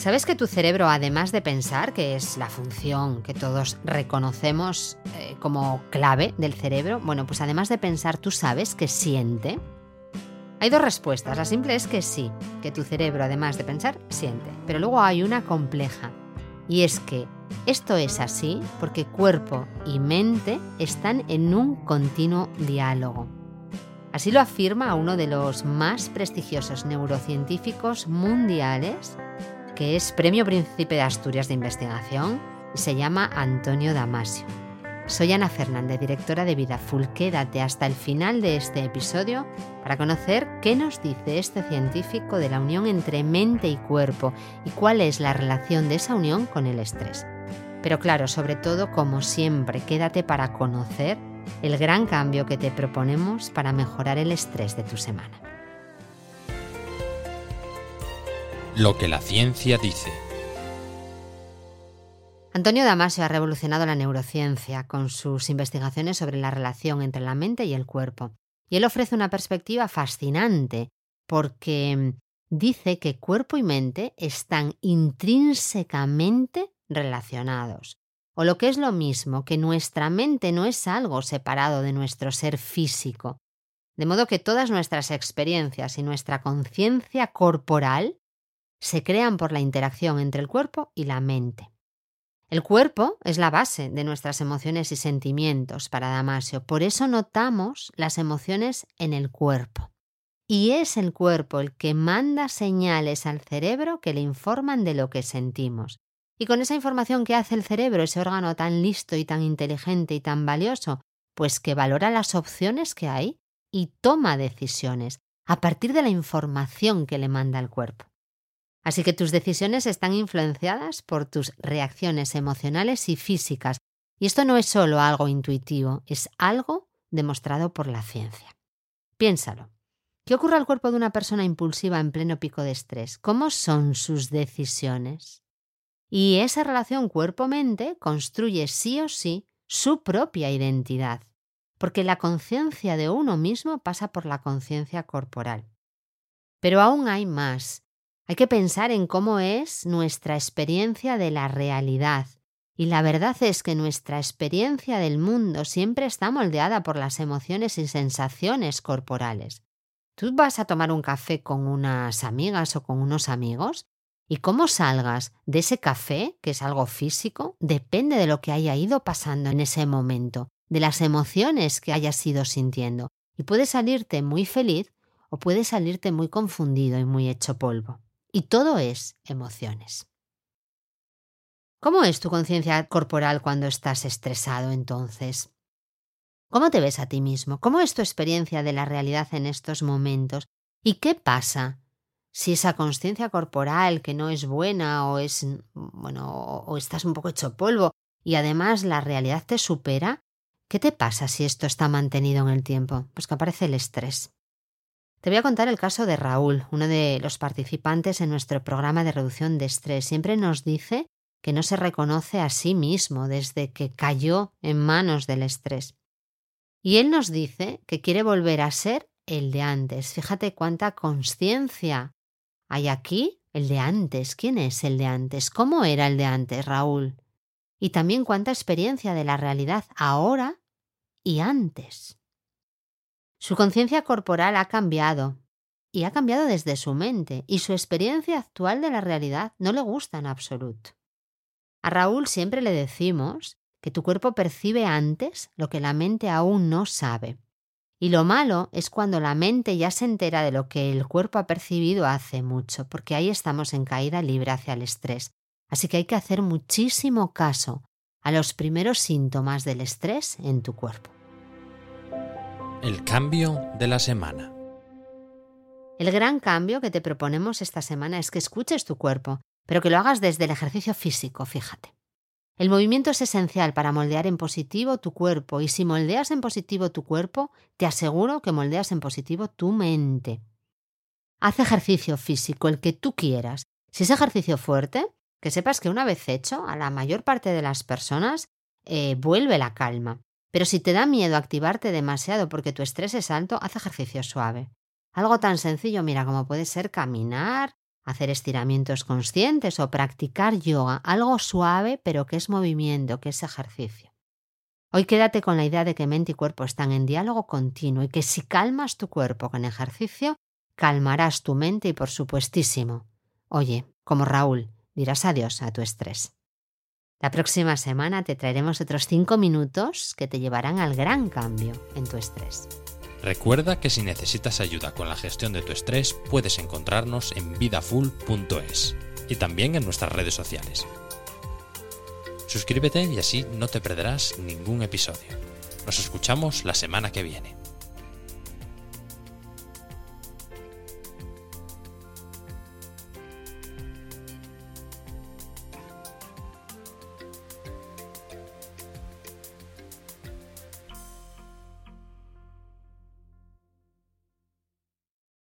¿Sabes que tu cerebro, además de pensar, que es la función que todos reconocemos eh, como clave del cerebro, bueno, pues además de pensar, tú sabes que siente? Hay dos respuestas. La simple es que sí, que tu cerebro, además de pensar, siente. Pero luego hay una compleja. Y es que esto es así porque cuerpo y mente están en un continuo diálogo. Así lo afirma uno de los más prestigiosos neurocientíficos mundiales, que es Premio Príncipe de Asturias de Investigación, y se llama Antonio Damasio. Soy Ana Fernández, directora de Vida Full. Quédate hasta el final de este episodio para conocer qué nos dice este científico de la unión entre mente y cuerpo y cuál es la relación de esa unión con el estrés. Pero claro, sobre todo, como siempre, quédate para conocer el gran cambio que te proponemos para mejorar el estrés de tu semana. Lo que la ciencia dice. Antonio Damasio ha revolucionado la neurociencia con sus investigaciones sobre la relación entre la mente y el cuerpo. Y él ofrece una perspectiva fascinante porque dice que cuerpo y mente están intrínsecamente relacionados. O lo que es lo mismo, que nuestra mente no es algo separado de nuestro ser físico. De modo que todas nuestras experiencias y nuestra conciencia corporal se crean por la interacción entre el cuerpo y la mente. El cuerpo es la base de nuestras emociones y sentimientos para Damasio, por eso notamos las emociones en el cuerpo. Y es el cuerpo el que manda señales al cerebro que le informan de lo que sentimos. Y con esa información que hace el cerebro, ese órgano tan listo y tan inteligente y tan valioso, pues que valora las opciones que hay y toma decisiones a partir de la información que le manda el cuerpo. Así que tus decisiones están influenciadas por tus reacciones emocionales y físicas. Y esto no es solo algo intuitivo, es algo demostrado por la ciencia. Piénsalo. ¿Qué ocurre al cuerpo de una persona impulsiva en pleno pico de estrés? ¿Cómo son sus decisiones? Y esa relación cuerpo-mente construye sí o sí su propia identidad, porque la conciencia de uno mismo pasa por la conciencia corporal. Pero aún hay más. Hay que pensar en cómo es nuestra experiencia de la realidad. Y la verdad es que nuestra experiencia del mundo siempre está moldeada por las emociones y sensaciones corporales. Tú vas a tomar un café con unas amigas o con unos amigos y cómo salgas de ese café, que es algo físico, depende de lo que haya ido pasando en ese momento, de las emociones que hayas ido sintiendo. Y puede salirte muy feliz o puede salirte muy confundido y muy hecho polvo. Y todo es emociones. ¿Cómo es tu conciencia corporal cuando estás estresado entonces? ¿Cómo te ves a ti mismo? ¿Cómo es tu experiencia de la realidad en estos momentos? ¿Y qué pasa si esa conciencia corporal que no es buena o es bueno o estás un poco hecho polvo y además la realidad te supera? ¿Qué te pasa si esto está mantenido en el tiempo? Pues que aparece el estrés. Te voy a contar el caso de Raúl, uno de los participantes en nuestro programa de reducción de estrés. Siempre nos dice que no se reconoce a sí mismo desde que cayó en manos del estrés. Y él nos dice que quiere volver a ser el de antes. Fíjate cuánta conciencia hay aquí, el de antes. ¿Quién es el de antes? ¿Cómo era el de antes, Raúl? Y también cuánta experiencia de la realidad ahora y antes. Su conciencia corporal ha cambiado, y ha cambiado desde su mente, y su experiencia actual de la realidad no le gusta en absoluto. A Raúl siempre le decimos que tu cuerpo percibe antes lo que la mente aún no sabe. Y lo malo es cuando la mente ya se entera de lo que el cuerpo ha percibido hace mucho, porque ahí estamos en caída libre hacia el estrés. Así que hay que hacer muchísimo caso a los primeros síntomas del estrés en tu cuerpo. El cambio de la semana. El gran cambio que te proponemos esta semana es que escuches tu cuerpo, pero que lo hagas desde el ejercicio físico, fíjate. El movimiento es esencial para moldear en positivo tu cuerpo y si moldeas en positivo tu cuerpo, te aseguro que moldeas en positivo tu mente. Haz ejercicio físico, el que tú quieras. Si es ejercicio fuerte, que sepas que una vez hecho, a la mayor parte de las personas eh, vuelve la calma. Pero si te da miedo activarte demasiado porque tu estrés es alto, haz ejercicio suave. Algo tan sencillo, mira, como puede ser caminar hacer estiramientos conscientes o practicar yoga, algo suave pero que es movimiento, que es ejercicio. Hoy quédate con la idea de que mente y cuerpo están en diálogo continuo y que si calmas tu cuerpo con ejercicio, calmarás tu mente y por supuestísimo, oye, como Raúl, dirás adiós a tu estrés. La próxima semana te traeremos otros 5 minutos que te llevarán al gran cambio en tu estrés. Recuerda que si necesitas ayuda con la gestión de tu estrés, puedes encontrarnos en vidafull.es y también en nuestras redes sociales. Suscríbete y así no te perderás ningún episodio. Nos escuchamos la semana que viene.